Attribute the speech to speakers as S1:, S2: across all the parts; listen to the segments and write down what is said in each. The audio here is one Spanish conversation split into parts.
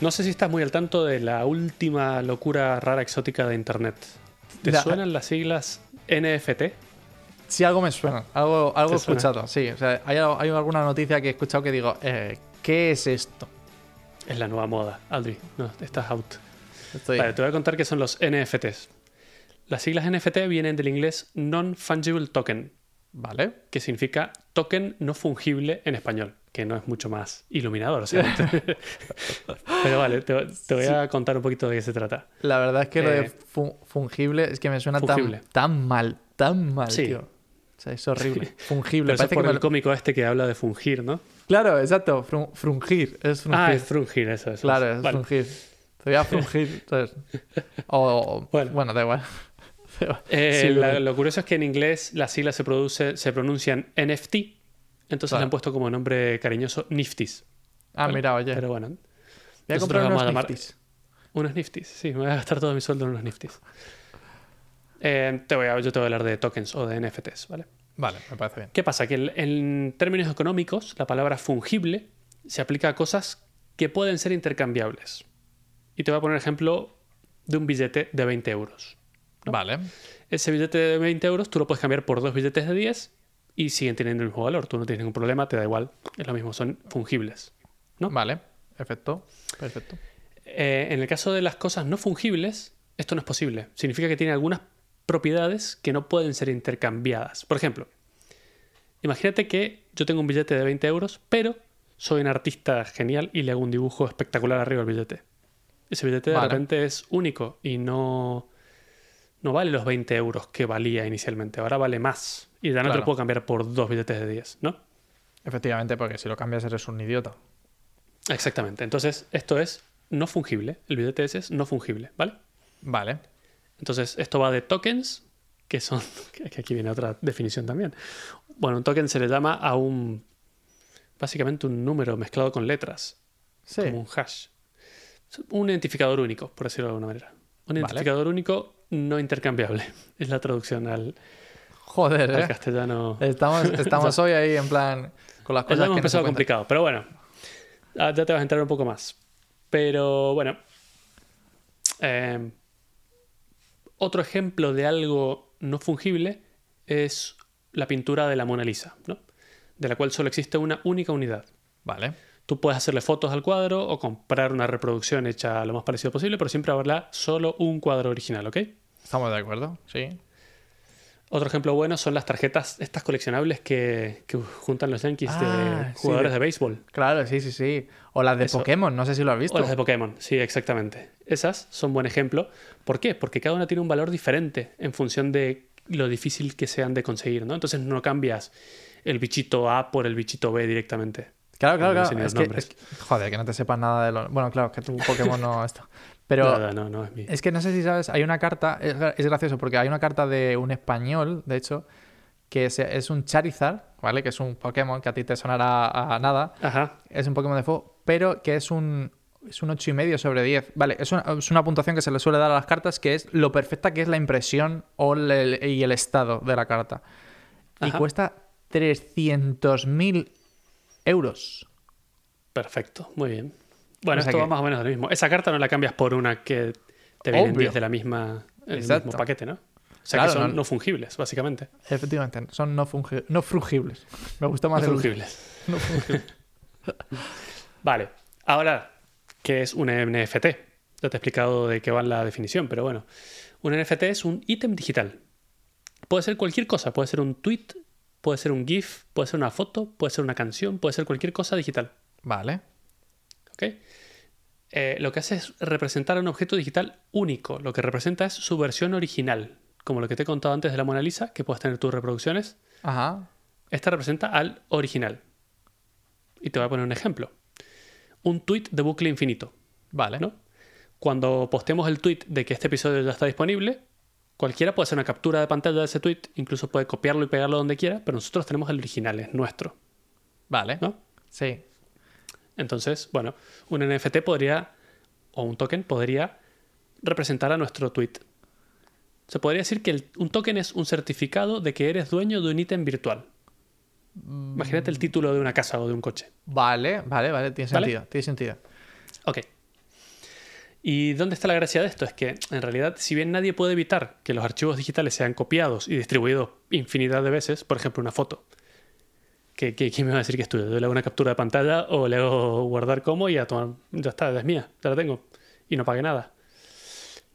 S1: No sé si estás muy al tanto de la última locura rara exótica de Internet. ¿Te
S2: La-
S1: suenan las siglas NFT?
S2: Sí, algo me suena, algo, algo he escuchado, sí. O sea, hay, hay alguna noticia que he escuchado que digo, eh, ¿qué es esto?
S1: Es la nueva moda, Aldri. No, estás out.
S2: Estoy...
S1: Vale, te voy a contar qué son los NFTs. Las siglas NFT vienen del inglés Non-Fungible Token,
S2: Vale.
S1: que significa token no fungible en español, que no es mucho más iluminador. o sea, Pero vale, te, te voy a contar un poquito de qué se trata.
S2: La verdad es que lo de
S1: Eh,
S2: fu- fungible es que me suena tan, mal, tan mal,
S1: Sí.
S2: tío. O sea, es horrible. Fungible.
S1: Pero eso por
S2: que
S1: el cómico este que habla de fungir, ¿no?
S2: Claro, exacto. fru- frungir. Es frungir.
S1: Ah, es frungir, eso es.
S2: claro, es
S1: Vale.
S2: frungir. Te voy a frungir. O,
S1: Bueno.
S2: bueno. da igual.
S1: Eh,
S2: Sí,
S1: la-
S2: bueno.
S1: lo curioso es que en inglés las siglas se, produce, se pronuncian NFT, entonces
S2: Vale.
S1: le han puesto como nombre cariñoso Nifties.
S2: Ah,
S1: Vale,
S2: mira, oye.
S1: Pero bueno,
S2: voy a comprar unos Nifties.
S1: unos Nifties. Sí, me voy a gastar todo mi sueldo en unos Nifties. Eh, te voy a, yo te voy a hablar de tokens o de NFTs, ¿vale?
S2: Vale, me parece bien.
S1: ¿Qué pasa? Que el- en términos económicos, la palabra fungible se aplica a cosas que pueden ser intercambiables. Y te voy a poner ejemplo de un billete de 20 euros.
S2: Vale.
S1: Ese billete de 20 euros tú lo puedes cambiar por dos billetes de 10 y siguen teniendo el mismo valor. Tú no tienes ningún problema, te da igual. Es lo mismo, son fungibles. ¿no?
S2: Vale. Perfecto. Perfecto.
S1: Eh, en el caso de las cosas no fungibles, esto no es posible. Significa que tiene algunas propiedades que no pueden ser intercambiadas. Por ejemplo, imagínate que yo tengo un billete de 20 euros, pero soy un artista genial y le hago un dibujo espectacular arriba del billete. Ese billete de
S2: Vale.
S1: repente es único y no, no vale los 20 euros que valía inicialmente. Ahora vale más. Y ya no te
S2: Claro.
S1: lo puedo cambiar por dos billetes de 10, ¿no?
S2: Efectivamente, porque si lo cambias eres un idiota.
S1: Exactamente. Entonces, esto es no fungible. El billete ese es no fungible, ¿vale?
S2: Vale.
S1: Entonces, esto va de tokens, que son. que aquí viene otra definición también. Bueno, un token se le llama a un. básicamente un número mezclado con letras,
S2: Sí.
S1: como un hash. Un identificador único, por decirlo de alguna manera. Un
S2: Vale.
S1: identificador único no intercambiable. Es la traducción al,
S2: Joder, eh.
S1: castellano.
S2: Estamos, estamos hoy ahí en plan con las cosas
S1: hemos
S2: que
S1: empezado complicado, pero bueno. Ah, Ya te vas a enterar un poco más. Pero bueno. eh, otro ejemplo de algo no fungible es la pintura de la Mona Lisa, ¿no? De la cual solo existe una única unidad.
S2: Vale.
S1: Tú puedes hacerle fotos al cuadro o comprar una reproducción hecha lo más parecido posible, pero siempre habrá solo un cuadro original, ¿ok?
S2: Estamos de acuerdo, sí.
S1: Otro ejemplo bueno son las tarjetas, estas coleccionables que, que juntan los yankees
S2: Ah,
S1: de
S2: sí,
S1: jugadores
S2: de-
S1: de béisbol.
S2: Claro, sí, sí, sí. O las de
S1: Eso.
S2: Pokémon, no sé si lo has visto.
S1: O las de Pokémon, sí, exactamente. Esas son buen ejemplo. ¿Por qué? Porque cada una tiene un valor diferente en función de lo difícil que sean de conseguir, ¿no? Entonces no cambias el bichito A por el bichito B directamente.
S2: Claro, claro, claro. Es
S1: los
S2: que,
S1: nombres.
S2: es que- joder, que no te sepas nada de lo. Bueno, claro, que tu Pokémon no está. Pero
S1: Nada, no, no es mi.
S2: es que no sé si sabes, hay una carta, es, es gracioso porque hay una carta de un español, de hecho, que es, es un Charizard, ¿vale? Que es un Pokémon que a ti te sonará a nada.
S1: Ajá.
S2: Es un Pokémon de fuego, pero que es un. Es un 8,5 sobre 10. Vale, es una, es una puntuación que se le suele dar a las cartas que es lo perfecta que es la impresión o el- y el estado de la carta. Y cuesta 300.000 euros.
S1: Perfecto, muy bien. Bueno,
S2: O sea
S1: esto va más o menos lo mismo. Esa carta no la cambias por una que te vienen
S2: Obvio.
S1: 10 de la misma, el mismo paquete, ¿no? O sea
S2: Claro,
S1: que son
S2: no-
S1: no fungibles, básicamente.
S2: Efectivamente, son no, fungi- no frugibles. Me gusta
S1: No
S2: más el
S1: fungibles.
S2: no fungibles.
S1: Vale, ahora, ¿qué es un NFT? Ya te he explicado de qué va la definición, pero bueno. Un NFT es un ítem digital. Puede ser cualquier cosa, puede ser un tweet, puede ser un GIF, puede ser una foto, puede ser una canción, puede ser cualquier cosa digital.
S2: Vale.
S1: Eh, lo que hace es representar un objeto digital único. Lo que representa es su versión original. Como lo que te he contado antes de la Mona Lisa, que puedes tener tus reproducciones.
S2: Ajá.
S1: Esta representa al original. Y te voy a poner un ejemplo. Un tweet de bucle infinito.
S2: Vale.
S1: ¿no? Cuando postemos el tweet de que este episodio ya está disponible, cualquiera puede hacer una captura de pantalla de ese tweet, incluso puede copiarlo y pegarlo donde quiera, pero nosotros tenemos el original, es nuestro.
S2: Vale.
S1: ¿no?
S2: Sí.
S1: Entonces, bueno, un NFT podría, o un token podría representar a nuestro tweet. Se podría decir que el- un token es un certificado de que eres dueño de un ítem virtual. Imagínate el título de una casa o de un coche.
S2: Vale, vale, vale. Tiene
S1: ¿Vale?
S2: sentido. Tiene sentido.
S1: Ok. ¿Y dónde está la gracia de esto? Es que en realidad, si bien nadie puede evitar que los archivos digitales sean copiados y distribuidos infinidad de veces, por ejemplo, una foto, que, que- ¿quién me va a decir que es tuya? Yo le hago una captura de pantalla o le hago guardar como y ya, toma, ya está, es mía, ya la tengo y no pague nada.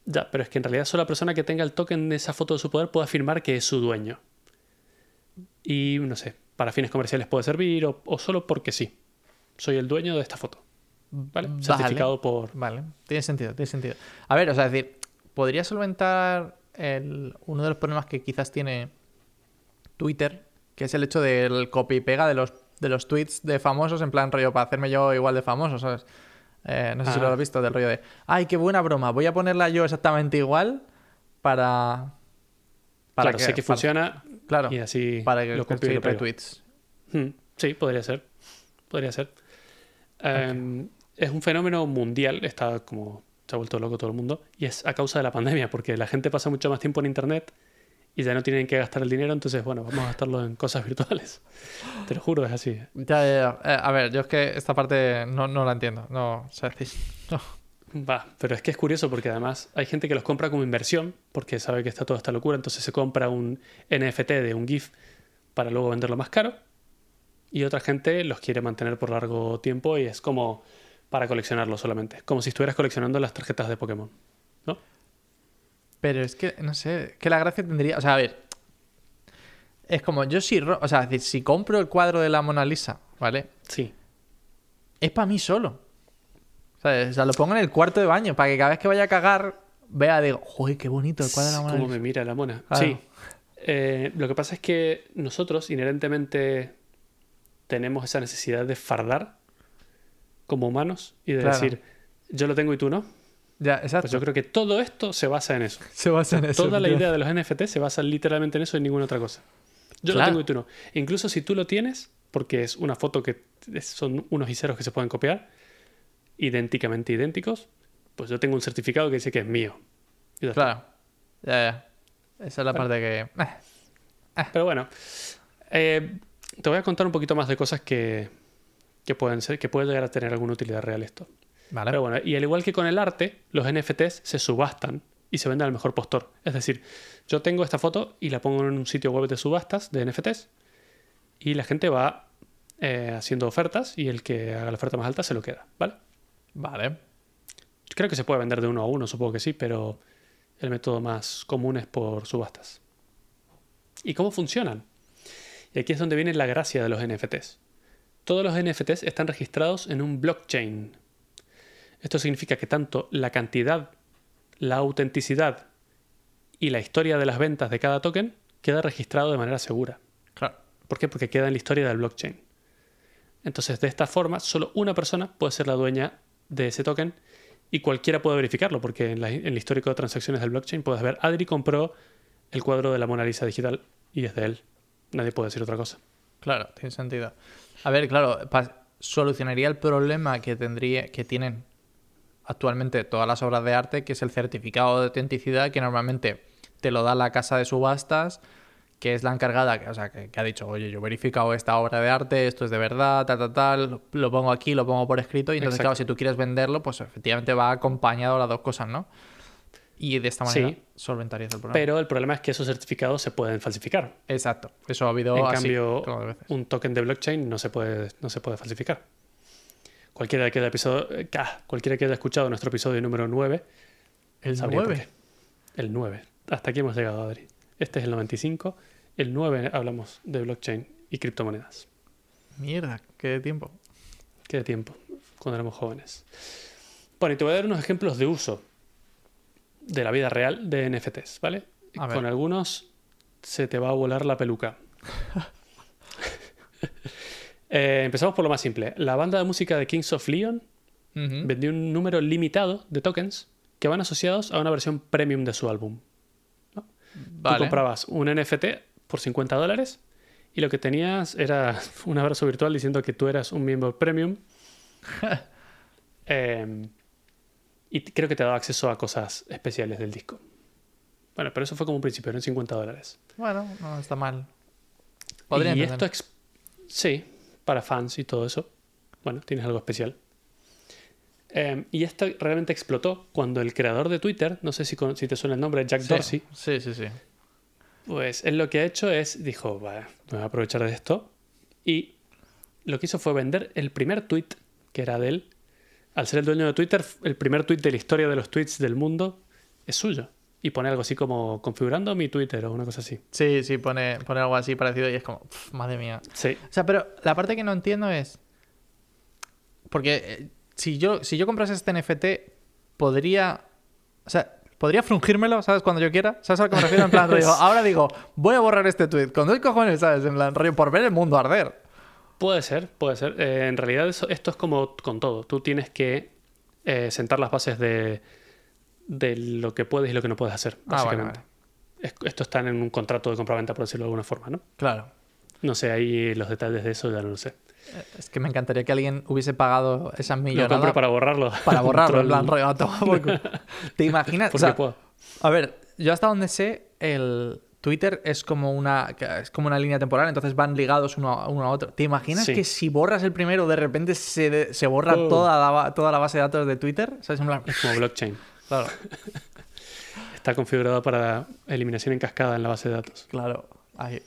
S1: Ya, pero es que en realidad solo la persona que tenga el token de esa foto de su poder puede afirmar que es su dueño. Y no sé, para fines comerciales puede servir o, o solo porque sí. Soy el dueño de esta foto. ¿Vale?
S2: Vale.
S1: Certificado por.
S2: Vale, tiene sentido, tiene sentido. A ver, o sea, es decir, ¿podría solventar el- uno de los problemas que quizás tiene Twitter, que es el hecho del copy y pega de los, de los tweets de famosos, en plan rollo para hacerme yo igual de famoso, ¿sabes? Eh, no sé si lo has visto, del rollo de, ay, qué buena broma, voy a ponerla yo exactamente igual para...
S1: claro, sé que
S2: para-
S1: funciona
S2: Claro,
S1: y así
S2: para que
S1: lo copio y
S2: retweets.
S1: Hmm, Sí, podría ser. Podría ser. Em, es un fenómeno mundial, está como se ha vuelto loco todo el mundo, y es a causa de la pandemia, porque la gente pasa mucho más tiempo en internet y ya no tienen que gastar el dinero, entonces, bueno, vamos a gastarlo en cosas virtuales. Te lo juro, es así.
S2: Ya, ya, ya. Eh, a ver, yo es que esta parte no, no la entiendo. No, o sea, no.
S1: Va, pero es que es curioso porque además hay gente que los compra como inversión porque sabe que está toda esta locura, entonces se compra un NFT de un GIF para luego venderlo más caro y otra gente los quiere mantener por largo tiempo y es como para coleccionarlo solamente, como si estuvieras coleccionando las tarjetas de Pokémon, ¿no?
S2: Pero es que, no sé, que la gracia tendría. O sea, a ver. Es como yo si. ro- O sea, es decir, si compro el cuadro de la Mona Lisa, ¿vale?
S1: Sí,
S2: Es para mí solo. ¿Sabes? O sea, lo pongo en el cuarto de baño para que cada vez que vaya a cagar vea, digo, joder, qué bonito el cuadro de la Mona
S1: cómo
S2: Lisa.
S1: me mira la mona.
S2: Claro.
S1: Sí, Eh, lo que pasa es que nosotros inherentemente tenemos esa necesidad de fardar como humanos y de
S2: Claro.
S1: decir, yo lo tengo y tú no.
S2: Ya, exacto.
S1: Pues yo creo que todo esto se basa en eso.
S2: Se basa en eso.
S1: Toda la idea de los NFT se basa literalmente en eso y en ninguna otra cosa. Yo
S2: Claro.
S1: lo tengo y tú no. Incluso si tú lo tienes, porque es una foto que son unos y ceros que se pueden copiar, idénticamente idénticos, pues yo tengo un certificado que dice que es mío.
S2: Claro. Ya, ya. Esa es la parte que. eh,
S1: Pero bueno, eh, te voy a contar un poquito más de cosas que, que pueden ser, que puede llegar a tener alguna utilidad real esto.
S2: Vale.
S1: Pero bueno, y al igual que con el arte, los NFTs se subastan y se venden al mejor postor. Es decir, yo tengo esta foto y la pongo en un sitio web de subastas de NFTs y la gente va eh, haciendo ofertas y el que haga la oferta más alta se lo queda, ¿vale?
S2: Vale.
S1: Creo que se puede vender de uno a uno, supongo que sí, pero el método más común es por subastas. ¿Y cómo funcionan? Y aquí es donde viene la gracia de los NFTs. Todos los NFTs están registrados en un blockchain. Esto significa que tanto la cantidad, la autenticidad y la historia de las ventas de cada token queda registrado de manera segura.
S2: Claro.
S1: ¿Por qué? Porque queda en la historia del blockchain. Entonces, de esta forma, solo una persona puede ser la dueña de ese token y cualquiera puede verificarlo, porque en, la- en el histórico de transacciones del blockchain puedes ver, Adri compró el cuadro de la Mona Lisa digital y es de él. Nadie puede decir otra cosa.
S2: Claro, tiene sentido. A ver, claro, solucionaría el problema que tendría, que tienen actualmente todas las obras de arte, que es el certificado de autenticidad, que normalmente te lo da la casa de subastas, que es la encargada, que, o sea, que, que ha dicho, oye, yo he verificado esta obra de arte, esto es de verdad, tal, tal, tal, lo pongo aquí, lo pongo por escrito, y entonces,
S1: Exacto.
S2: claro, si tú quieres venderlo, pues efectivamente va acompañado las dos cosas, ¿no? Y de esta manera
S1: Sí.
S2: solventarías el problema.
S1: Pero el problema es que esos certificados se pueden falsificar.
S2: Exacto, eso ha habido
S1: en
S2: así,
S1: cambio, un token de blockchain no se puede, no se puede falsificar. Cualquiera que, haya episodio, eh, cualquiera que haya escuchado nuestro episodio número 9
S2: El
S1: sabría por
S2: 9.
S1: qué. El 9. Hasta aquí hemos llegado, Adri. Este es el 95. El 9 hablamos de blockchain y criptomonedas.
S2: Mierda, qué tiempo.
S1: Qué de tiempo, cuando éramos jóvenes. Bueno, y te voy a dar unos ejemplos de uso de la vida real de NFTs, ¿vale? Con algunos se te va a volar la peluca. Eh, empezamos por lo más simple. La banda de música de Kings of Leon vendió un número limitado de tokens que van asociados a una versión premium de su álbum. Tú
S2: Vale.
S1: comprabas un NFT por 50 dólares y lo que tenías era un abrazo virtual diciendo que tú eras un miembro premium. Eh, y creo que te daba acceso a cosas especiales del disco. Bueno, pero eso fue como un principio, eran 50 dólares.
S2: Bueno, no está mal. Podría
S1: y
S2: entender.
S1: esto, sí, para fans y todo eso. Bueno, tienes algo especial. Eh, y esto realmente explotó cuando el creador de Twitter, no sé si, con- si te suena el nombre, Jack Dorsey,
S2: Sí, sí, sí.
S1: pues él lo que ha hecho es, dijo, "Vale, me voy a aprovechar de esto. Y lo que hizo fue vender el primer tweet que era de él. Al ser el dueño de Twitter, el primer tweet de la historia de los tweets del mundo es suyo. Y pone algo así como configurando mi Twitter o una cosa así.
S2: Sí, sí, pone, pone algo así parecido y es como, "Pf, madre mía.
S1: Sí,
S2: O sea, pero la parte que no entiendo es. Porque eh, si yo, si yo comprase este NFT, podría. O sea, podría frungírmelo, ¿sabes? Cuando yo quiera. ¿Sabes a lo que me refiero? En plan, rollo, ahora digo, voy a borrar este tweet. Con dos cojones, ¿sabes? En plan, rollo, por ver el mundo arder.
S1: puede ser, puede ser. Eh, en realidad eso- esto es como con todo. Tú tienes que eh, sentar las bases de, de lo que puedes y lo que no puedes hacer,
S2: Ah, bueno,
S1: básicamente. Es- esto está en un contrato de compraventa, por decirlo de alguna forma, ¿no?
S2: Claro.
S1: No sé, ahí los detalles de eso ya no lo sé.
S2: Es que me encantaría que alguien hubiese pagado esas
S1: Lo
S2: millonadas
S1: compro para borrarlo.
S2: para borrarlo. En plan, culo. ¿Te imaginas? O
S1: Porque
S2: sea,
S1: puedo.
S2: A ver, yo hasta donde sé, el Twitter es como una es como una línea temporal, entonces van ligados uno a, uno a otro. ¿Te imaginas
S1: Sí.
S2: que si borras el primero, de repente se, se borra
S1: Oh.
S2: toda, la, toda la base de datos de Twitter? ¿Sabes? En plan,
S1: Es como blockchain.
S2: Claro,
S1: Está configurado para eliminación en cascada en la base de datos.
S2: claro. Ahí.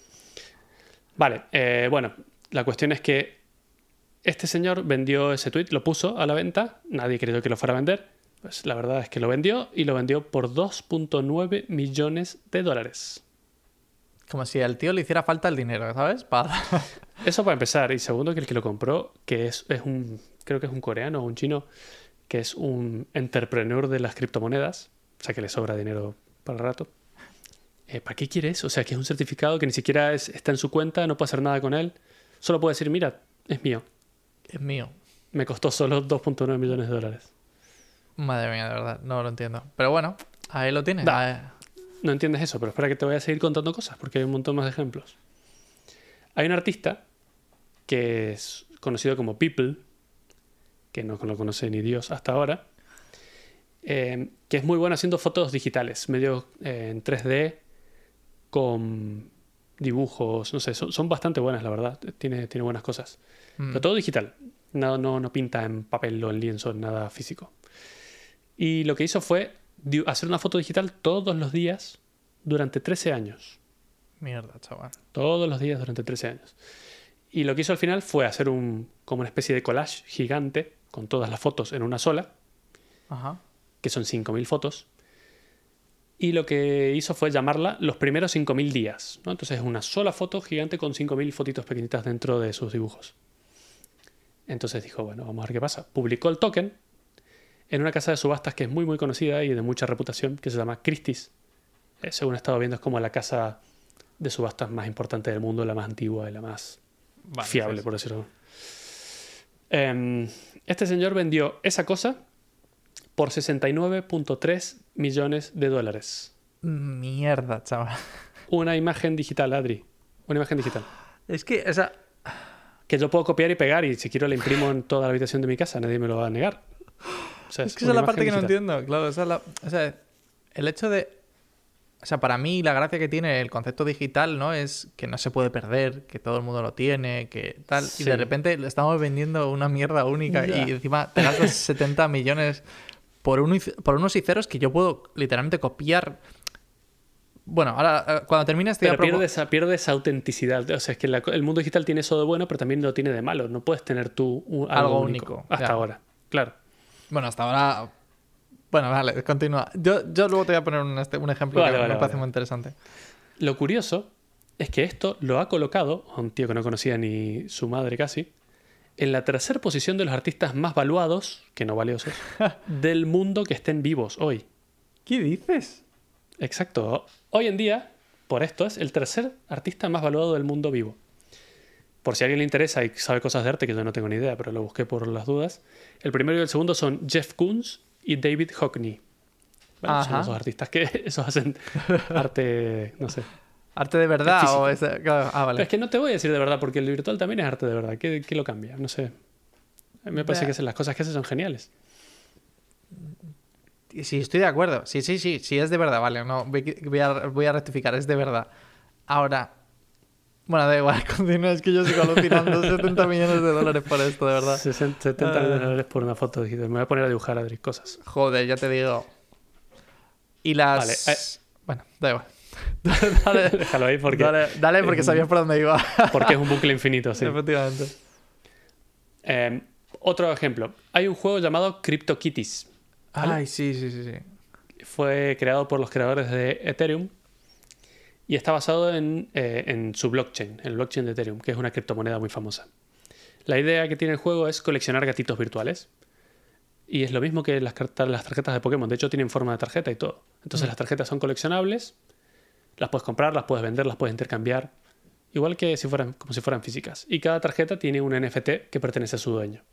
S1: Vale, eh, bueno, la cuestión es que este señor vendió ese tweet, lo puso a la venta, nadie creyó que lo fuera a vender. Pues la verdad es que lo vendió y lo vendió por 2.9 millones de dólares.
S2: Como si al tío le hiciera falta el dinero, ¿sabes? Para...
S1: Eso para empezar. Y segundo, que el que lo compró, que es, es un, creo que es un coreano o un chino, que es un entrepreneur de las criptomonedas, o sea que le sobra dinero para el rato. Eh, ¿Para qué quiere eso? O sea, que es un certificado que ni siquiera es- está en su cuenta, no puede hacer nada con él. Solo puede decir, mira, es mío.
S2: es mío.
S1: Me costó solo 2.9 millones de dólares.
S2: Madre mía, de verdad, no lo entiendo. Pero bueno, ahí lo tienes.
S1: Da.
S2: Ahí-
S1: No entiendes eso, pero espera que te voy a seguir contando cosas, porque hay un montón más de ejemplos. Hay un artista que es conocido como People, que no lo conoce ni Dios hasta ahora, eh, que es muy bueno haciendo fotos digitales, medio eh, en 3D, con dibujos, no sé, son, son bastante buenas, la verdad. Tiene, tiene buenas cosas.
S2: Mm.
S1: Pero todo digital. No, no, no pinta en papel o en lienzo, en nada físico. Y lo que hizo fue hacer una foto digital todos los días durante 13 años.
S2: Mierda, chaval.
S1: Todos los días durante 13 años. Y lo que hizo al final fue hacer un, como una especie de collage gigante con todas las fotos en una sola,
S2: Ajá.
S1: que son 5.000 fotos. Y lo que hizo fue llamarla los primeros 5.000 días. ¿no? Entonces es una sola foto gigante con 5.000 fotitos pequeñitas dentro de sus dibujos. Entonces dijo, bueno, vamos a ver qué pasa. Publicó el token en una casa de subastas que es muy muy conocida y de mucha reputación, que se llama Christie's. Eh, según he estado viendo, es como la casa de subastas más importante del mundo, la más antigua y la más
S2: Vale,
S1: fiable, por decirlo. Em, este señor vendió esa cosa por 69.3 millones de dólares.
S2: Mierda, chaval.
S1: Una imagen digital, Adri. Una imagen digital.
S2: Es que, o sea,
S1: Que yo puedo copiar y pegar y si quiero la imprimo en toda la habitación de mi casa, nadie me lo va a negar. O sea,
S2: Es que esa es la parte que no entiendo, claro. esa es la- o sea, el hecho de. O sea, para mí la gracia que tiene el concepto digital, ¿no? Es que no se puede perder, que todo el mundo lo tiene, que tal.
S1: Sí.
S2: Y de repente le estamos vendiendo una mierda única y encima te gastas 70 millones por, uno y c- por unos y ceros que yo puedo literalmente copiar. Bueno, ahora eh, cuando termine este
S1: Pero pierde esa, pierde esa autenticidad. O sea, es que la- el mundo digital tiene eso de bueno, pero también lo tiene de malo. No puedes tener tú un- algo,
S2: Algo
S1: único,
S2: único,
S1: hasta
S2: ya.
S1: ahora. Claro.
S2: Bueno, hasta ahora. Bueno, vale, continúa. Yo, yo luego te voy a poner un, este- un ejemplo
S1: Vale,
S2: que
S1: vale,
S2: me parece
S1: vale.
S2: muy interesante.
S1: Lo curioso es que esto lo ha colocado, a un tío que no conocía ni su madre casi, en la tercera posición de los artistas más valuados, que no valiosos, del mundo que estén vivos hoy.
S2: ¿Qué dices?
S1: Exacto. Hoy en día, por esto, es el tercer artista más valuado del mundo vivo. Por si a alguien le interesa y sabe cosas de arte, que yo no tengo ni idea, pero lo busqué por las dudas. El primero y el segundo son Jeff Koons y David Hockney. ¿Vale? Son esos artistas que esos hacen arte, no sé.
S2: ¿Arte de verdad o es Ah, vale.
S1: Pero es que no te voy a decir de verdad, porque el virtual también es arte de verdad. ¿Qué, qué lo cambia? No sé. A mí me parece que las cosas que hace son geniales.
S2: Sí, estoy de acuerdo. Sí, sí, sí, sí, es de verdad, vale. No, voy a, voy a rectificar, es de verdad. Ahora, Bueno, da igual, continúa, es que yo sigo alucinando 70 millones de dólares por esto, de verdad.
S1: 60, 70
S2: Ah.
S1: millones de dólares por una foto digital. Me voy a poner a dibujar, Adri, cosas.
S2: Joder, ya te digo. Y las...
S1: Vale, eh.
S2: Bueno, da igual. dale,
S1: Déjalo ahí porque,
S2: dale, dale, porque sabías por dónde iba.
S1: porque es un bucle infinito, sí.
S2: Efectivamente.
S1: Eh, otro ejemplo. Hay un juego llamado CryptoKitties. ¿Vale?
S2: Ay, sí, sí, sí, sí.
S1: Fue creado por los creadores de Ethereum y está basado en, eh, en su blockchain, el blockchain de Ethereum, que es una criptomoneda muy famosa. La idea que tiene el juego es coleccionar gatitos virtuales. Y es lo mismo que las, cartas, las tarjetas de Pokémon. De hecho, tienen forma de tarjeta y todo. Entonces,
S2: Mm.
S1: las tarjetas son coleccionables. Las puedes comprar, las puedes vender, las puedes intercambiar. Igual que si fueran, como si fueran físicas. Y cada tarjeta tiene un NFT que pertenece a su dueño.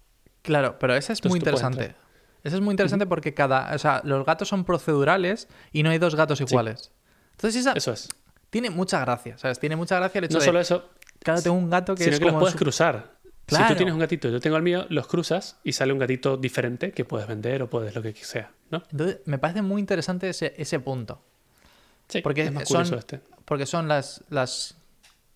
S2: Claro, pero esa es
S1: Entonces
S2: muy interesante. Esa es muy interesante porque cada... O sea, los gatos son procedurales y no hay dos gatos iguales. Entonces esa
S1: Eso es.
S2: Tiene mucha gracia, ¿sabes? Tiene mucha gracia el hecho
S1: No
S2: de...
S1: solo eso,
S2: Cada tengo un gato que
S1: sino
S2: es
S1: que los
S2: como...
S1: puedes
S2: su-
S1: cruzar. Si
S2: Claro.
S1: tú tienes un gatito y yo tengo el mío, los cruzas y sale un gatito diferente que puedes vender o puedes lo que sea, ¿no?
S2: Entonces, me parece muy interesante ese, ese punto.
S1: Sí,
S2: Porque
S1: es más
S2: son-
S1: curioso este.
S2: Porque son las, las,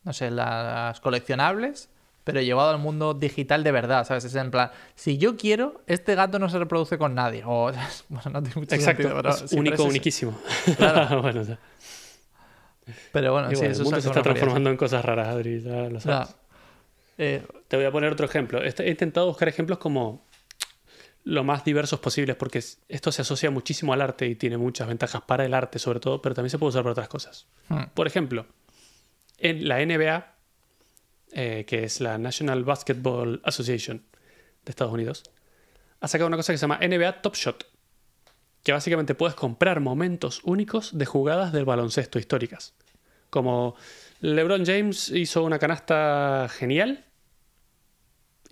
S2: no sé, las coleccionables, pero llevado al mundo digital de verdad, ¿sabes? Es en plan, si yo quiero, este gato no se reproduce con nadie. O, bueno, no tiene mucho
S1: Exacto,
S2: sentido, pero
S1: es único,
S2: es
S1: uniquísimo.
S2: Claro.
S1: bueno, ya.
S2: Pero bueno, sí, eso
S1: el mundo se está transformando en cosas raras, Adri, ya lo sabes.
S2: No. Eh,
S1: Te voy a poner otro ejemplo. Este- He intentado buscar ejemplos como lo más diversos posibles porque es- esto se asocia muchísimo al arte y tiene muchas ventajas para el arte sobre todo, pero también se puede usar para otras cosas.
S2: hmm.
S1: Por ejemplo, en la NBA, eh, que es la National Basketball Association de Estados Unidos, ha sacado una cosa que se llama NBA Top Shot, que básicamente puedes comprar momentos únicos de jugadas del baloncesto históricas. Como LeBron James hizo una canasta genial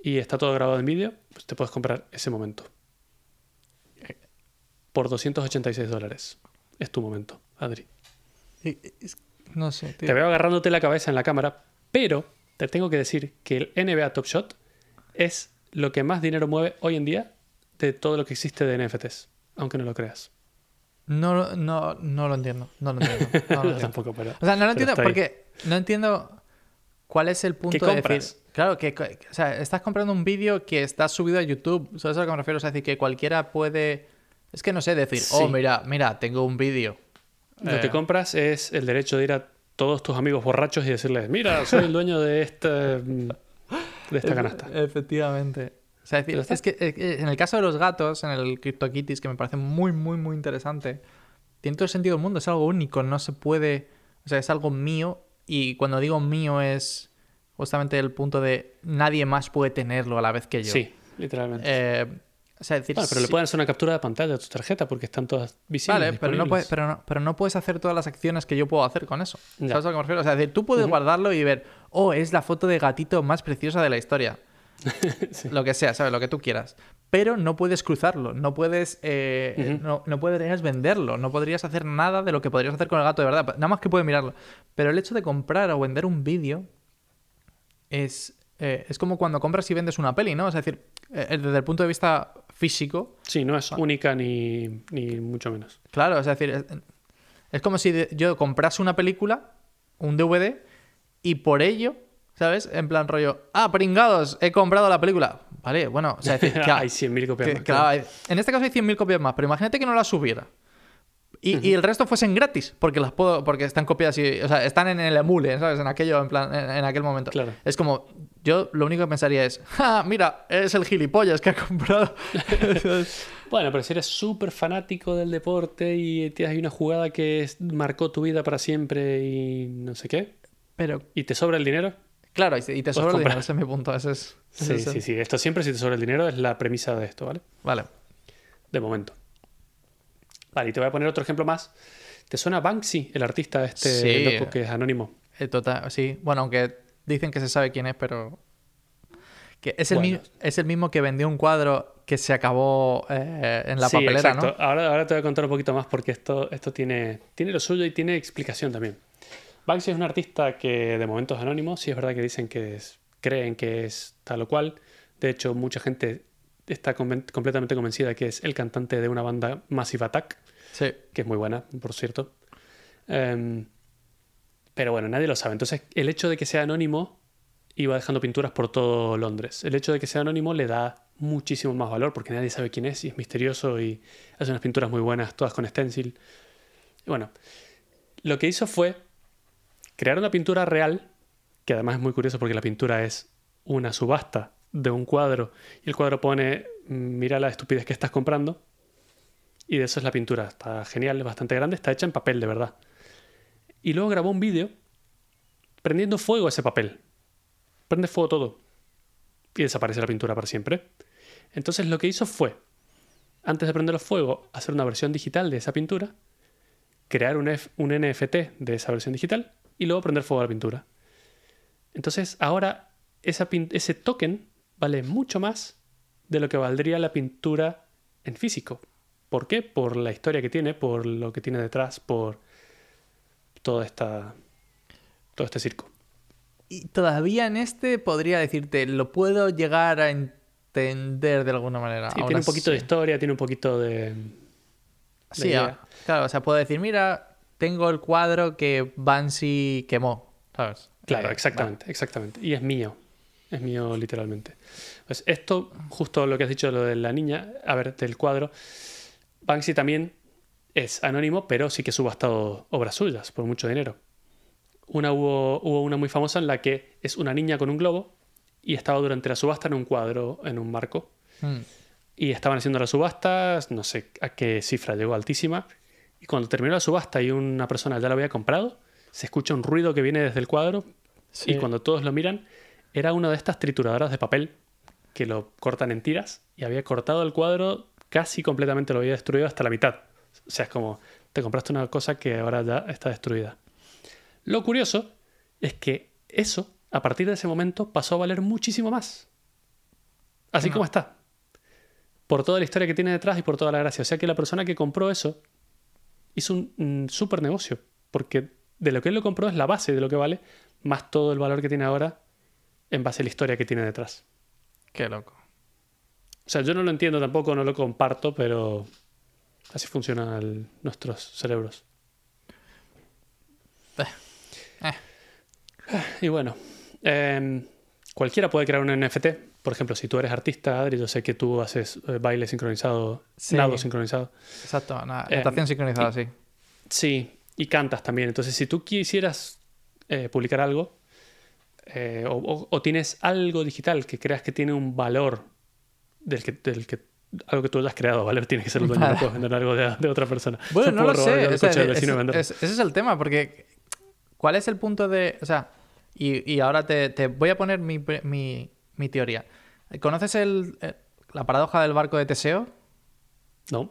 S1: y está todo grabado en vídeo, pues te puedes comprar ese momento. Por 286 dólares. Es tu momento, Adri.
S2: No sé, tío.
S1: Te veo agarrándote la cabeza en la cámara, pero te tengo que decir que el NBA Top Shot es lo que más dinero mueve hoy en día de todo lo que existe de NFTs, aunque no lo creas.
S2: No, lo- no, no lo entiendo. No lo entiendo. No lo entiendo.
S1: tampoco, pero.
S2: O sea, no lo entiendo porque no entiendo cuál es el punto
S1: ¿Qué
S2: de
S1: compras?
S2: decir. Claro, que, que- o sea, estás comprando un vídeo que está subido a YouTube. ¿Sabes a lo que me refiero? O sea, es decir, que cualquiera puede. Es que no sé decir,
S1: Sí.
S2: oh, mira, mira, tengo un vídeo.
S1: Lo
S2: Eh,
S1: que compras es el derecho de ir a todos tus amigos borrachos y decirles: Mira, soy el dueño de esta, mm, de esta canasta.
S2: Efectivamente. O sea, es, decir, es que eh, en el caso de los gatos, en el CryptoKitties, que me parece muy, muy, muy interesante, tiene todo el sentido del mundo. Es algo único, no se puede. O sea, es algo mío. Y cuando digo mío es justamente el punto de nadie más puede tenerlo a la vez que yo.
S1: Sí, literalmente.
S2: Eh, o sea, decir,
S1: bueno, pero le pueden hacer una captura de pantalla de tu tarjeta porque están todas visibles.
S2: Vale, pero no, puedes, pero, no, pero no puedes hacer todas las acciones que yo puedo hacer con eso.
S1: Ya.
S2: ¿Sabes a que me refiero? O sea, decir, tú puedes
S1: Ujú.
S2: guardarlo y ver, oh, es la foto de gatito más preciosa de la historia.
S1: Sí.
S2: Lo que sea, ¿sabes? Lo que tú quieras. Pero no puedes cruzarlo, no puedes, eh, no, no podrías venderlo, no podrías hacer nada de lo que podrías hacer con el gato de verdad. Nada más que puedes mirarlo. Pero el hecho de comprar o vender un vídeo es, eh, es como cuando compras y vendes una peli, ¿no? Es decir, eh, desde el punto de vista físico,
S1: Sí, no es única ni, ni mucho menos.
S2: Claro, es decir, es, es como si yo comprase una película, un DVD, y por ello, ¿sabes? En plan rollo, ah, pringados, he comprado la película. Vale, bueno, o sea, decir, que-
S1: hay 100.000 copias
S2: que-
S1: más,
S2: claro,
S1: claro.
S2: hay- en este caso hay 100.000 copias más, pero imagínate que no las subiera. Y, y el resto fuesen gratis, porque las puedo, porque están copiadas y, o sea, están en el emule, ¿sabes? En aquello, en plan, en, en aquel momento.
S1: Claro.
S2: Es como, yo lo único que pensaría es, ah, mira, es el gilipollas que ha comprado.
S1: Bueno, pero si eres súper fanático del deporte y tienes ahí una jugada que marcó tu vida para siempre y no sé qué,
S2: pero,
S1: y te sobra el dinero.
S2: Claro, y te- y te sobra el dinero, ese es mi punto. Ese es, ese
S1: Sí,
S2: es el-
S1: sí, sí. Esto siempre si te sobra el dinero es la premisa de esto, ¿vale?
S2: Vale.
S1: De momento. Vale, y te voy a poner otro ejemplo más. ¿Te suena Banksy, el artista este
S2: Sí.
S1: loco que es anónimo?
S2: Eh, total, sí. Bueno, aunque dicen que se sabe quién es, pero. Que es, el
S1: Bueno.
S2: es el mismo que vendió un cuadro que se acabó eh, en la
S1: sí,
S2: papelera,
S1: exacto.
S2: ¿no?
S1: Ahora, ahora te voy a contar un poquito más porque esto, esto tiene, tiene lo suyo y tiene explicación también. Banksy es un artista que de momento es anónimo. Sí es verdad que dicen que es- creen que es tal o cual. De hecho, mucha gente está completamente convencida que es el cantante de una banda Massive Attack,
S2: Sí.
S1: que es muy buena, por cierto. Em, Pero bueno, nadie lo sabe. Entonces, el hecho de que sea anónimo iba dejando pinturas por todo Londres. El hecho de que sea anónimo le da muchísimo más valor porque nadie sabe quién es y es misterioso y hace unas pinturas muy buenas, todas con stencil. Y bueno, lo que hizo fue crear una pintura real, que además es muy curioso porque la pintura es una subasta de un cuadro y el cuadro pone, mira la estupidez que estás comprando. Y de eso es la pintura. Está genial, es bastante grande, está hecha en papel de verdad. Y luego grabó un vídeo prendiendo fuego a ese papel. Prende fuego todo. Y desaparece la pintura para siempre. Entonces lo que hizo fue, antes de prender fuego, hacer una versión digital de esa pintura, crear un, un NFT de esa versión digital y luego prender fuego a la pintura. Entonces ahora ese token vale mucho más de lo que valdría la pintura en físico. ¿Por qué? Por la historia que tiene, por lo que tiene detrás, por toda esta, todo este circo.
S2: Y todavía en este podría decirte, lo puedo llegar a entender de alguna manera.
S1: Sí, tiene un poquito de historia, tiene un poquito de...
S2: sí, claro, o sea, puedo decir, mira, tengo el cuadro que Banksy quemó, ¿sabes?
S1: Claro, eh, exactamente, exactamente. Y es mío. Es mío literalmente. Pues esto, justo lo que has dicho, lo de la niña, a ver, del cuadro, Banksy también es anónimo, pero sí que ha subastado obras suyas por mucho dinero. Una hubo, hubo una muy famosa en la que es una niña con un globo y estaba durante la subasta en un cuadro, en un marco. Hmm. Y estaban haciendo la subasta, no sé a qué cifra llegó altísima. Y cuando terminó la subasta y una persona ya lo había comprado, se escucha un ruido que viene desde el cuadro. Y cuando todos lo miran, era una de estas trituradoras de papel que lo cortan en tiras y había cortado el cuadro casi completamente, lo había destruido hasta la mitad. O sea, es como te compraste una cosa que ahora ya está destruida. Lo curioso es que eso, a partir de ese momento, pasó a valer muchísimo más. Así como está. Por toda la historia que tiene detrás y por toda la gracia. O sea que la persona que compró eso hizo un, súper negocio. Porque de lo que él lo compró es la base de lo que vale, más todo el valor que tiene ahora en base a la historia que tiene detrás.
S2: Qué loco.
S1: O sea, yo no lo entiendo tampoco, no lo comparto, pero así funcionan nuestros cerebros. Eh, eh. Y bueno, em, cualquiera puede crear un NFT. Por ejemplo, si tú eres artista, Adri, yo sé que tú haces eh, baile sincronizado, nado sincronizado.
S2: Exacto, natación sincronizada, sí.
S1: Sí, y cantas también. Entonces, si tú quisieras publicar algo, eh, o, tienes algo digital que creas que tiene un valor del que, del que algo que tú hayas creado, ¿vale? Tiene que ser el dueño, no puedes vender algo de, otra persona.
S2: Bueno, no, lo sé. ese es el tema, porque ¿cuál es el punto de...? O sea, y, ahora te, voy a poner mi, mi, teoría. ¿Conoces el, eh, la paradoja del barco de Teseo?
S1: No.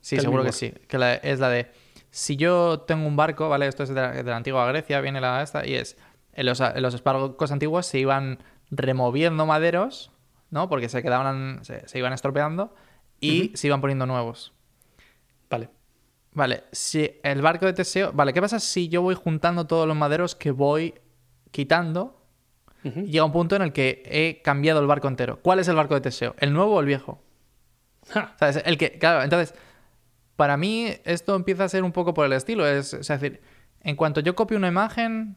S2: Sí, seguro que sí. Que es la de, si yo tengo un barco, ¿vale? Esto es de la, de la antigua Grecia, viene la esta, y es en los, en antiguos se iban removiendo maderos, ¿no? Porque se quedaban, se, iban estropeando y se iban poniendo nuevos.
S1: Vale.
S2: Vale, si el barco de Teseo. Vale, ¿qué pasa si yo voy juntando todos los maderos que voy quitando? Llega un punto en el que he cambiado el barco entero. ¿Cuál es el barco de Teseo? ¿El nuevo o el viejo? ¿Sabes? El que. Claro, entonces. Para mí, esto empieza a ser un poco por el estilo. Es, es decir, en cuanto yo copio una imagen,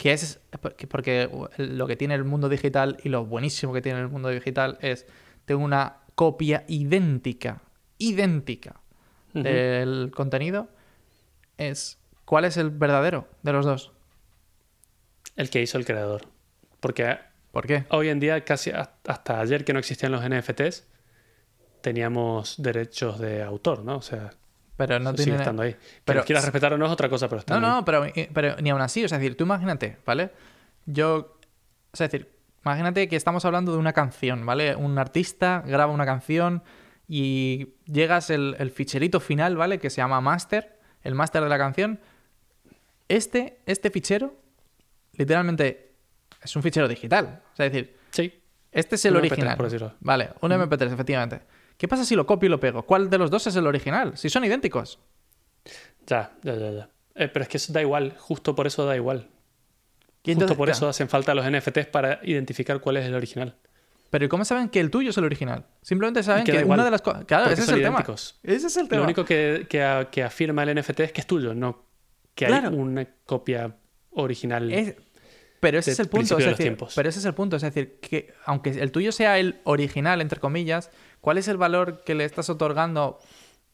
S2: que es porque lo que tiene el mundo digital y lo buenísimo que tiene el mundo digital es tengo una copia idéntica, idéntica del contenido, es ¿cuál es el verdadero de los dos?
S1: El que hizo el creador. Porque
S2: ¿Por qué?
S1: hoy en día, casi hasta ayer que no existían los NFTs, teníamos derechos de autor, ¿no? O sea,
S2: pero no tiene...
S1: Sigue estando ahí. Pero quieras respetar o no es otra cosa, pero está
S2: No, no, pero, pero ni aún así. O sea, es decir, tú imagínate, ¿vale? Yo... O sea, es decir, imagínate que estamos hablando de una canción, ¿vale? Un artista graba una canción y llegas el, el ficherito final, ¿vale? Que se llama master, el master de la canción. Este, este fichero, literalmente, es un fichero digital. O sea, es decir,
S1: sí.
S2: este es el original. Vale, un MP3, efectivamente. ¿Qué pasa si lo copio y lo pego? ¿Cuál de los dos es el original? Si son idénticos.
S1: Ya, ya, ya, ya. Eh, pero es que eso da igual, justo por eso da igual. Justo por eso hacen falta los NFTs para identificar cuál es el original.
S2: Pero ¿cómo saben que el tuyo es el original? Simplemente saben que, una de las cosas. Claro, ese es el tema. Ese es el tema.
S1: Lo único que, que, afirma el NFT es que es tuyo, no que hay una copia original.
S2: Es- pero ese es el punto. Es decir, pero ese es el punto. Es decir, que aunque el tuyo sea el original, entre comillas, ¿cuál es el valor que le estás otorgando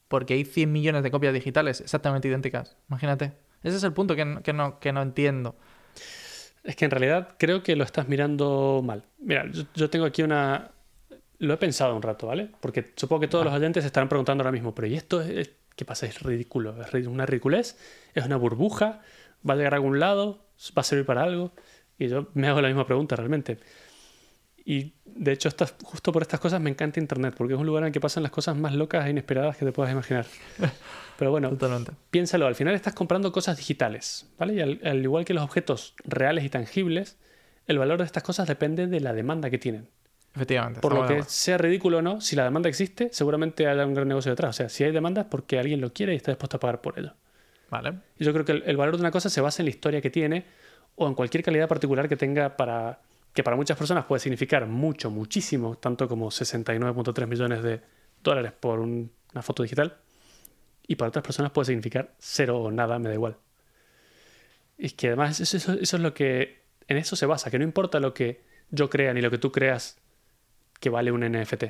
S2: porque hay 100 millones de copias digitales exactamente idénticas? Imagínate. Ese es el punto que, no- que no, que no entiendo.
S1: Es que en realidad creo que lo estás mirando mal. Mira, yo, yo tengo aquí una... Lo he pensado un rato, ¿vale? Porque supongo que todos los oyentes se estarán preguntando ahora mismo, pero ¿y esto es, qué pasa? Es ridículo, es una ridiculez, es una burbuja, va a llegar a algún lado, va a servir para algo. Y yo me hago la misma pregunta realmente. Y de hecho, estas, justo por estas cosas me encanta Internet, porque es un lugar en el que pasan las cosas más locas e inesperadas que te puedas imaginar. Pero bueno,
S2: Totalmente.
S1: piénsalo, al final estás comprando cosas digitales, ¿vale? Y al, al igual que los objetos reales y tangibles, el valor de estas cosas depende de la demanda que tienen.
S2: Efectivamente.
S1: Por lo que sea ridículo o no, si la demanda existe, seguramente haya un gran negocio detrás. O sea, si hay demanda es porque alguien lo quiere y está dispuesto a pagar por ello.
S2: Vale.
S1: Y yo creo que el, el valor de una cosa se basa en la historia que tiene o en cualquier calidad particular que tenga para que para muchas personas puede significar mucho, muchísimo, tanto como 69.3 millones de dólares por un- una foto digital. Y para otras personas puede significar cero o nada, me da igual. Y que además eso, es lo que... En eso se basa, que no importa lo que yo crea ni lo que tú creas que vale un NFT.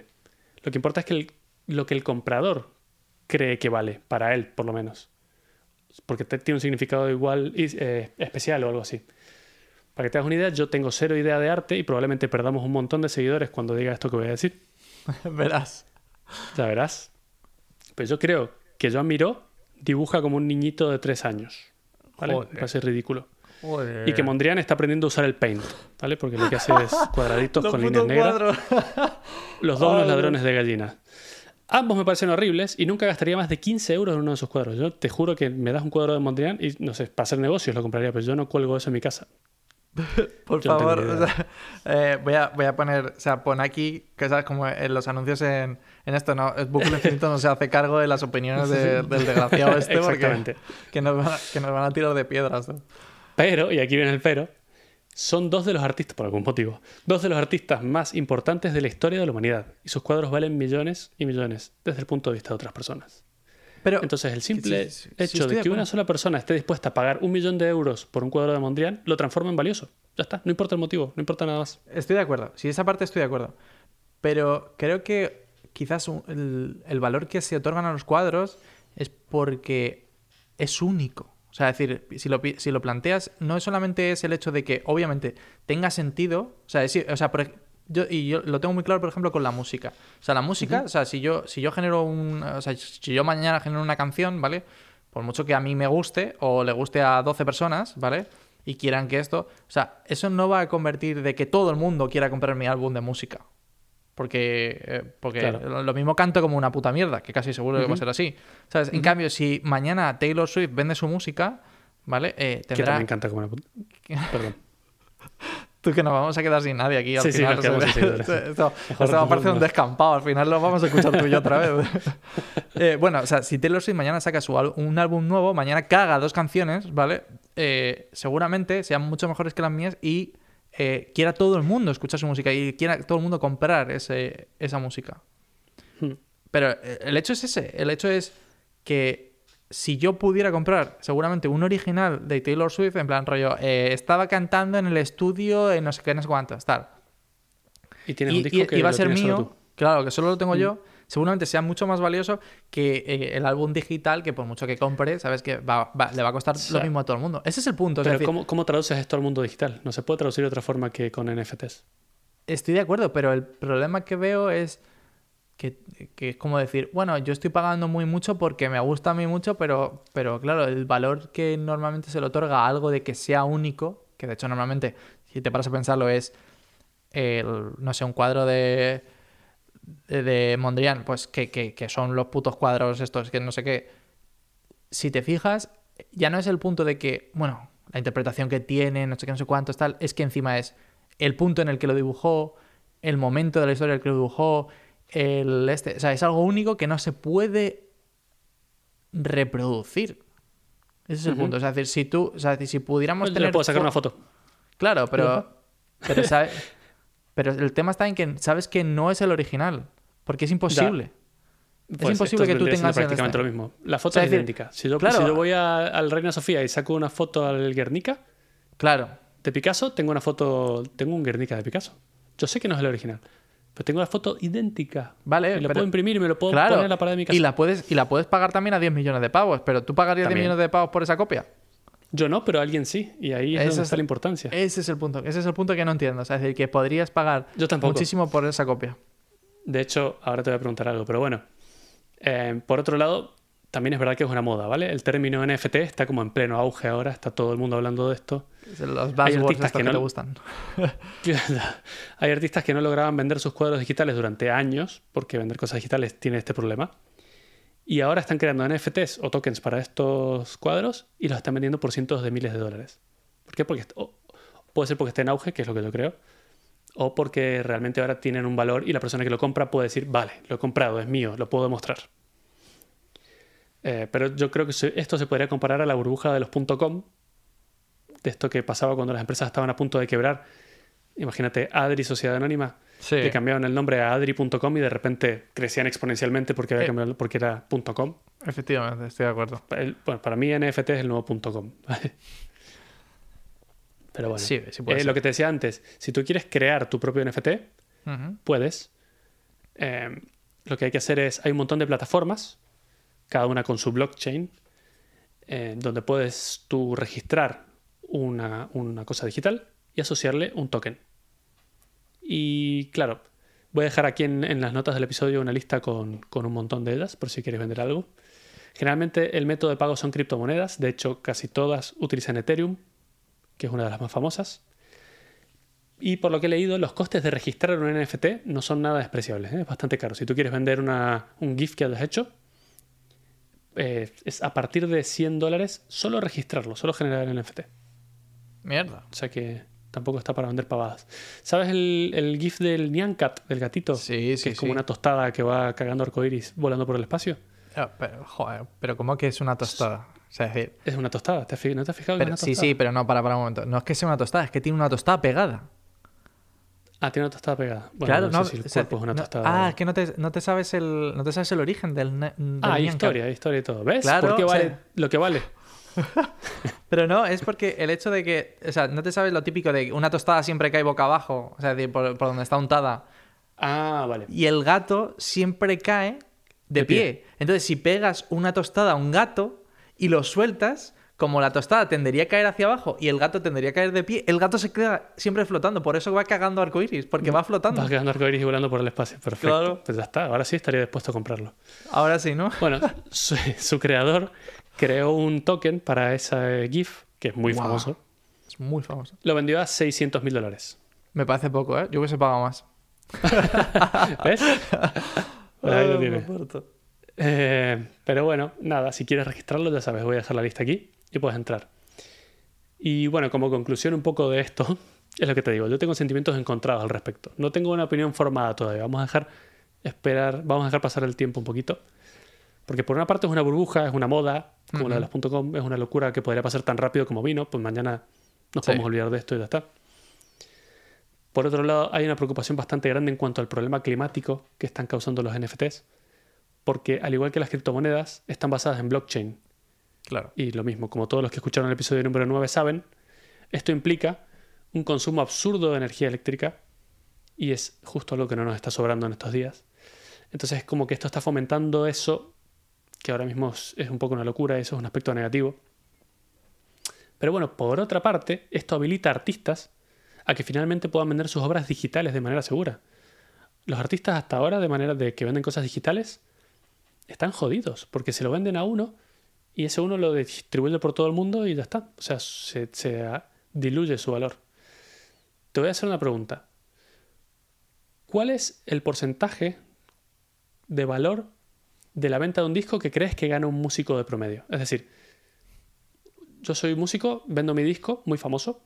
S1: Lo que importa es que el- lo que el comprador cree que vale, para él por lo menos porque tiene un significado igual eh, especial o algo así. Para que te hagas una idea, yo tengo cero idea de arte y probablemente perdamos un montón de seguidores cuando diga esto que voy a decir.
S2: Verás.
S1: Ya verás. Pero yo creo que Joan Miró dibuja como un niñito de tres años. ¿Vale?
S2: Joder.
S1: Me parece ridículo.
S2: Joder.
S1: Y que Mondrian está aprendiendo a usar el paint, ¿vale? Porque lo que hace es cuadraditos con líneas negras. Los dos unos ladrones de gallinas. Ambos me parecen horribles y nunca gastaría más de 15 euros en uno de esos cuadros. Yo te juro que me das un cuadro de Mondrian y, no sé, para hacer negocios lo compraría, pero yo no cuelgo eso en mi casa.
S2: Por
S1: Yo
S2: favor, o sea, eh, voy, a, voy a poner, o sea, pon aquí, que sabes, como en los anuncios en, en esto, ¿no? El Bucle Infinito no se hace cargo de las opiniones de- del desgraciado este, porque que nos, van a, que nos van a tirar de piedras. ¿no?
S1: Pero, y aquí viene el pero, son dos de los artistas, por algún motivo, dos de los artistas más importantes de la historia de la humanidad. Y sus cuadros valen millones y millones desde el punto de vista de otras personas.
S2: Pero,
S1: Entonces, el simple hecho
S2: de
S1: que una sola persona esté dispuesta a pagar un millón de euros por un cuadro de Mondrian lo transforma en valioso. Ya está, no importa el motivo, no importa nada más.
S2: Estoy de acuerdo. Sí, esa parte estoy de acuerdo. Pero creo que quizás un- el, el valor que se otorgan a los cuadros es porque es único. O sea, es decir, si lo, si lo planteas, no solamente es el hecho de que, obviamente, tenga sentido. O sea, es- o sea por yo, y yo lo tengo muy claro, por ejemplo, con la música. O sea, la música, o sea, si yo, si yo genero un. O sea, si yo mañana genero una canción, ¿vale? Por mucho que a mí me guste o le guste a 12 personas, ¿vale? Y quieran que esto. O sea, eso no va a convertir de que todo el mundo quiera comprar mi álbum de música. Porque, eh, porque
S1: Claro.
S2: lo- mismo canto como una puta mierda, que casi seguro que va a ser así. ¿Sabes? En cambio, si mañana Taylor Swift vende su música, ¿vale? Eh,
S1: Que
S2: tendrá...
S1: también canta como una puta. Perdón.
S2: Tú que nos vamos a quedar sin nadie aquí al
S1: Sí, sí,
S2: final.
S1: nos sin seguidores,
S2: esto,
S1: sí.
S2: esto- esto va a parecer un descampado. Al final lo vamos a escuchar tú y yo otra vez. Eh, bueno, o sea, si Taylor Swift mañana saca su un álbum nuevo, mañana caga dos canciones, ¿vale? Eh, seguramente sean mucho mejores que las mías y eh, quiera todo el mundo escuchar su música y quiera todo el mundo comprar ese, esa música.
S1: Hmm.
S2: Pero eh, el hecho es ese. El hecho es que si yo pudiera comprar seguramente un original de Taylor Swift, en plan rollo, eh, estaba cantando en el estudio en no sé qué, no sé cuántas, tal.
S1: Y tienes
S2: Y,
S1: un disco
S2: y-
S1: que
S2: y va a ser mío.
S1: Mm.
S2: claro, que solo lo tengo yo, seguramente sea mucho más valioso que eh, el álbum digital que por mucho que compre, sabes que va- va- le va a costar
S1: sea,
S2: lo mismo a todo el mundo. Ese es el punto. es
S1: Pero
S2: decir,
S1: ¿cómo, ¿cómo traduces esto al mundo digital? No se puede traducir de otra forma que con NFTs.
S2: Estoy de acuerdo, pero el problema que veo es que, que es como decir, bueno, yo estoy pagando muy mucho porque me gusta a mí mucho, pero, pero claro, el valor que normalmente se le otorga a algo de que sea único, que de hecho normalmente, si te paras a pensarlo, es, el, no sé, un cuadro de, de, de Mondrian, pues que, que, que son los putos cuadros estos, que no sé qué. Si te fijas, ya no es el punto de que, bueno, la interpretación que tiene, no sé qué, no sé cuántos, tal, es que encima es el punto en el que lo dibujó, el momento de la historia en el que lo dibujó, el este, o sea, es algo único que no se puede reproducir. Ese es el punto. O sea, es decir, si tú, o sea, es si pudiéramos tener
S1: le puedo sacar una foto.
S2: Claro, pero, pero, sabe- pero el tema está en que sabes que no es el original, porque es imposible.
S1: Pues
S2: imposible que tú tengas el
S1: prácticamente
S2: este.
S1: lo mismo. La foto
S2: O sea,
S1: es
S2: es decir,
S1: idéntica. Si yo,
S2: claro.
S1: si yo voy a- al Reina Sofía y saco una foto al Guernica,
S2: Claro.
S1: De Picasso tengo una foto, tengo un Guernica de Picasso. Yo sé que no es el original, pero tengo la foto idéntica.
S2: Vale,
S1: y
S2: pero-
S1: puedo imprimir y me lo puedo
S2: Claro.
S1: poner en la pared de mi casa.
S2: Y la, puedes, y la puedes pagar también a 10 millones de pavos, pero tú pagarías 10
S1: También.
S2: millones de pavos por esa copia.
S1: Yo no, pero alguien sí. Y ahí es
S2: Ese
S1: donde
S2: es-
S1: está la importancia.
S2: Ese es el punto. Ese es el punto que no entiendo. O sea, es decir, que podrías pagar
S1: Yo tampoco.
S2: muchísimo por esa copia.
S1: De hecho, ahora te voy a preguntar algo, pero bueno. Eh, por otro lado, también es verdad que es una moda, ¿vale? El término NFT está como en pleno auge ahora, está todo el mundo hablando de esto.
S2: Los buzzwords
S1: artistas que no-
S2: te gustan.
S1: Hay artistas que no lograban vender sus cuadros digitales durante años, porque vender cosas digitales tiene este problema. Y ahora están creando NFTs o tokens para estos cuadros y los están vendiendo por cientos de miles de dólares. ¿Por qué? Porque puede ser porque está en auge, que es lo que yo creo, o porque realmente ahora tienen un valor y la persona que lo compra puede decir, vale, lo he comprado, es mío, lo puedo demostrar. Eh, pero yo creo que esto se podría comparar a la burbuja de los .com, de esto que pasaba cuando las empresas estaban a punto de quebrar. Imagínate, Adri, Sociedad Anónima,
S2: Sí.
S1: que cambiaban el nombre a adri.com y de repente crecían exponencialmente porque, había
S2: Eh.
S1: cambiado porque era .com.
S2: Efectivamente, estoy de acuerdo.
S1: El- bueno, para mí NFT es el nuevo .com. Pero bueno,
S2: Sí, sí puede
S1: Eh,
S2: ser.
S1: lo que te decía antes, si tú quieres crear tu propio NFT, puedes. Eh, lo que hay que hacer es, hay un montón de plataformas, cada una con su blockchain, eh, donde puedes tú registrar una, una cosa digital y asociarle un token. Y claro, voy a dejar aquí en, las notas del episodio una lista con, con un montón de ellas, por si quieres vender algo. Generalmente el método de pago son criptomonedas, de hecho casi todas utilizan Ethereum, que es una de las más famosas. Y por lo que he leído, los costes de registrar un NFT no son nada despreciables, ¿eh? es bastante caro. Si tú quieres vender una- un GIF que hayas hecho, eh, es a partir de 100 dólares solo registrarlo, solo generar el NFT.
S2: Mierda.
S1: O sea que tampoco está para vender pavadas. ¿Sabes el, el GIF del Nyan Cat, del gatito?
S2: Sí, sí,
S1: que es como
S2: sí.
S1: una tostada que va cagando arcoiris volando por el espacio.
S2: Ah, Pero, joder, pero ¿cómo que es una tostada? O sea, es decir,
S1: Es una tostada, ¿te has fi- ¿no te has fijado que es
S2: pero- sí, sí, pero no, para, para un momento. No es que sea una tostada, es que tiene una tostada pegada.
S1: Ah, tiene una tostada pegada. Bueno,
S2: claro,
S1: no,
S2: no.
S1: sé si el
S2: o sea,
S1: cuerpo es una
S2: no-
S1: tostada.
S2: Ah, es que no te, no te sabes el, no te sabes el origen del.
S1: Ah, hay historia, hay historia y todo. ¿Ves?
S2: Claro,
S1: ¿Por qué
S2: o sea-
S1: vale lo que vale?
S2: Pero no, es porque el hecho de que. O sea, no te sabes lo típico de que una tostada siempre cae boca abajo, o sea, de por, por donde está untada.
S1: Ah, vale.
S2: Y el gato siempre cae de,
S1: De
S2: pie.
S1: pie.
S2: Entonces, si pegas una tostada a un gato y lo sueltas, como la tostada tendería a caer hacia abajo y el gato tendería a caer de pie, el gato se queda siempre flotando. Por eso va cagando arcoiris, porque va flotando.
S1: Vas quedando arcoíris y volando por el espacio. Perfecto.
S2: Claro.
S1: Pues ya está. Ahora sí estaría dispuesto a comprarlo.
S2: Ahora sí, ¿no?
S1: Bueno, su, su creador creó un token para ese GIF, que es muy famoso.
S2: Es muy famoso.
S1: Lo vendió a 600 mil dólares.
S2: Me parece poco, ¿eh? Yo hubiese pagado más.
S1: ¿Ves? Ahí lo tienes. Eh, pero bueno, nada, si quieres registrarlo, ya sabes, voy a dejar la lista aquí y puedes entrar. Y bueno, como conclusión un poco de esto, es lo que te digo, yo tengo sentimientos encontrados al respecto. No tengo una opinión formada todavía. Vamos a dejar esperar, vamos a dejar pasar el tiempo un poquito. Porque por una parte es una burbuja, es una moda, como la de los .com, es una locura que podría pasar tan rápido como vino, pues mañana nos
S2: Sí.
S1: podemos olvidar de esto y ya está. Por otro lado, hay una preocupación bastante grande en cuanto al problema climático que están causando los NFTs, porque al igual que las criptomonedas, están basadas en blockchain.
S2: Claro.
S1: Y lo mismo, como todos los que escucharon el episodio número 9 saben, esto implica un consumo absurdo de energía eléctrica y es justo lo que no nos está sobrando en estos días. Entonces es como que esto está fomentando eso, que ahora mismo es un poco una locura, eso es un aspecto negativo. Pero bueno, por otra parte, esto habilita a artistas a que finalmente puedan vender sus obras digitales de manera segura. Los artistas hasta ahora, de manera de que venden cosas digitales, están jodidos, porque se lo venden a uno y ese uno lo distribuye por todo el mundo y ya está. O sea, se, diluye su valor. Te voy a hacer una pregunta. ¿Cuál es el porcentaje de valor de la venta de un disco que crees que gana un músico de promedio? Es decir, yo soy músico, vendo mi disco, muy famoso.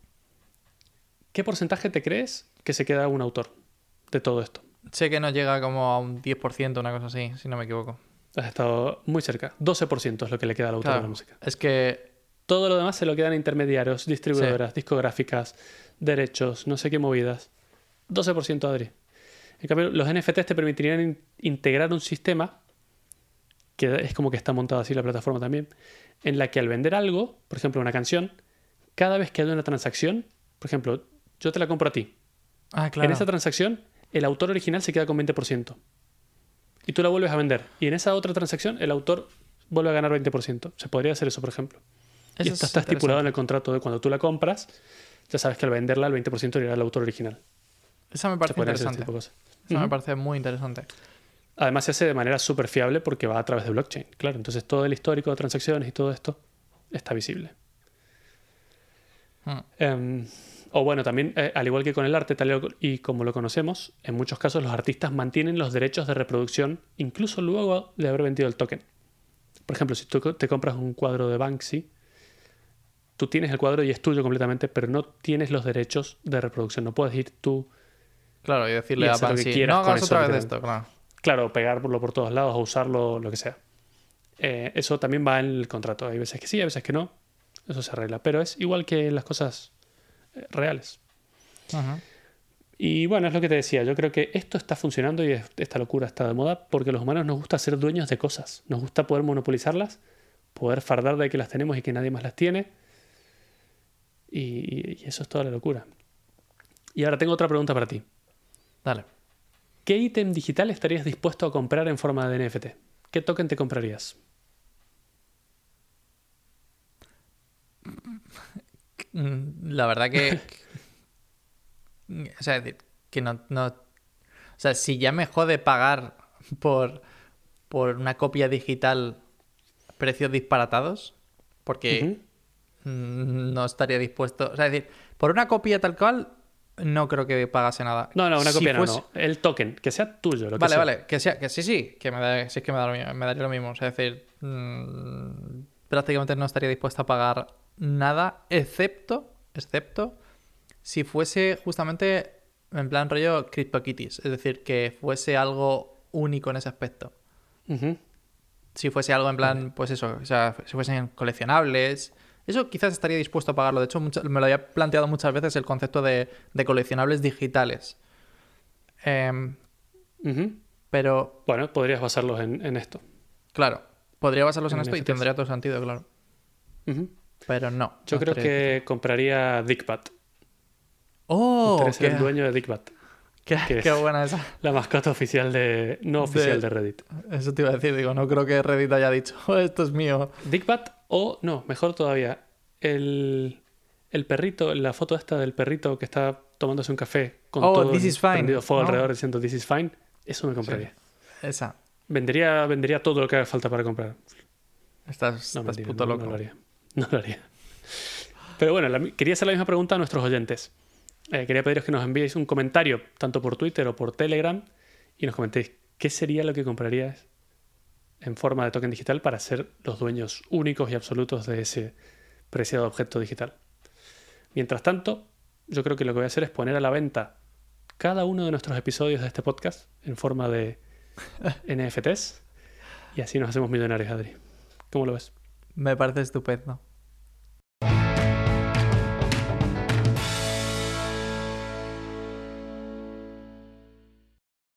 S1: ¿Qué porcentaje te crees que se queda un autor de todo esto?
S2: Sé que no llega como a un 10%, una cosa así, si no me equivoco.
S1: Has estado muy cerca. 12% es lo que le queda al autor de la música.
S2: Es que
S1: Todo lo demás se lo quedan intermediarios, distribuidoras, discográficas, derechos, no sé qué movidas. 12% Adri. En cambio, los NFTs te permitirían in- integrar un sistema, que es como que está montado así la plataforma también, en la que al vender algo, por ejemplo una canción, cada vez que hay una transacción, por ejemplo, yo te la compro a ti.
S2: Ah, claro.
S1: En esa transacción, el autor original se queda con 20%. Y tú la vuelves a vender. Y en esa otra transacción, el autor vuelve a ganar 20%. Se podría hacer eso, por ejemplo. y
S2: Eso
S1: esto
S2: es
S1: está estipulado en el contrato de cuando tú la compras, ya sabes que al venderla el 20% irá al autor original.
S2: Esa me parece interesante. Esa me parece muy interesante.
S1: Además se hace de manera súper fiable porque va a través de blockchain. Claro, entonces todo el histórico de transacciones y todo esto está visible.
S2: Mm.
S1: Em, o bueno, también, eh, al igual que con el arte tal y como lo conocemos, en muchos casos los artistas mantienen los derechos de reproducción incluso luego de haber vendido el token. Por ejemplo, si tú te compras un cuadro de Banksy, tú tienes el cuadro y es tuyo completamente, pero no tienes los derechos de reproducción. No puedes ir tú,
S2: Claro, y decirle
S1: Y
S2: a Banksy, no hagas otra vez
S1: literalmente".
S2: esto, claro.
S1: claro, pegarlo por todos lados o usarlo, lo que sea. Eh, eso también va en el contrato. Hay veces que sí, hay veces que no. Eso se arregla. Pero es igual que las cosas reales. Y bueno, es lo que te decía. Yo creo que esto está funcionando y es- esta locura está de moda porque los humanos nos gusta ser dueños de cosas. Nos gusta poder monopolizarlas, poder fardar de que las tenemos y que nadie más las tiene. Y, y- y eso es toda la locura. Y ahora tengo otra pregunta para ti.
S2: Dale.
S1: ¿Qué ítem digital estarías dispuesto a comprar en forma de NFT? ¿Qué token te comprarías?
S2: Mm, La verdad que. o sea, que no, no. O sea, si ya me jode pagar por, por una copia digital precios disparatados, porque mm, no estaría dispuesto. O sea, es decir, por una copia tal cual, no creo que pagase nada.
S1: No, no, una
S2: Si
S1: copia no,
S2: fuese-
S1: no. El token, que sea tuyo. Lo que
S2: Vale,
S1: sea.
S2: vale, que sea, que sí, sí, que me da, sí es que me, da lo mismo, me daría lo mismo. O sea, es decir, mm, prácticamente no estaría dispuesto a pagar nada, excepto, excepto, si fuese justamente en plan rollo CryptoKitties. Es decir, que fuese algo único en ese aspecto. Si fuese algo en plan, pues eso, o sea, si fuesen coleccionables. Eso quizás estaría dispuesto a pagarlo. De hecho, me lo había planteado muchas veces el concepto de, de coleccionables digitales. Em, pero
S1: Bueno, podrías basarlos en, en esto.
S2: Claro, podría basarlos en,
S1: En
S2: esto y tendría todo sentido, claro. Pero no.
S1: Yo creo que compraría Dickbat.
S2: ¡Oh! Qué,
S1: el dueño de Dickbat.
S2: qué-
S1: que-
S2: qué buena esa!
S1: La mascota oficial de. No oficial
S2: De-
S1: de Reddit.
S2: Eso te iba a decir, digo, no creo que Reddit haya dicho, "Oh, esto es mío.
S1: Dickbat o, no, mejor todavía, el, el perrito, la foto esta del perrito que está tomándose un café con
S2: Oh,
S1: todo
S2: this
S1: el
S2: is fine,
S1: prendido fuego
S2: ¿no?
S1: alrededor diciendo This is fine, eso me compraría.
S2: Esa.
S1: Vendería, vendería todo lo que haga falta para comprar.
S2: Estás,
S1: No,
S2: estás
S1: mentira,
S2: puto
S1: no,
S2: loco.
S1: no lo haría. No lo haría. Pero bueno, la- quería hacer la misma pregunta a nuestros oyentes. Eh, quería pediros que nos enviéis un comentario, tanto por Twitter o por Telegram, y nos comentéis qué sería lo que comprarías en forma de token digital para ser los dueños únicos y absolutos de ese preciado objeto digital. Mientras tanto, yo creo que lo que voy a hacer es poner a la venta cada uno de nuestros episodios de este podcast en forma de NFTs y así nos hacemos millonarios, Adri. ¿Cómo lo ves?
S2: Me parece estupendo.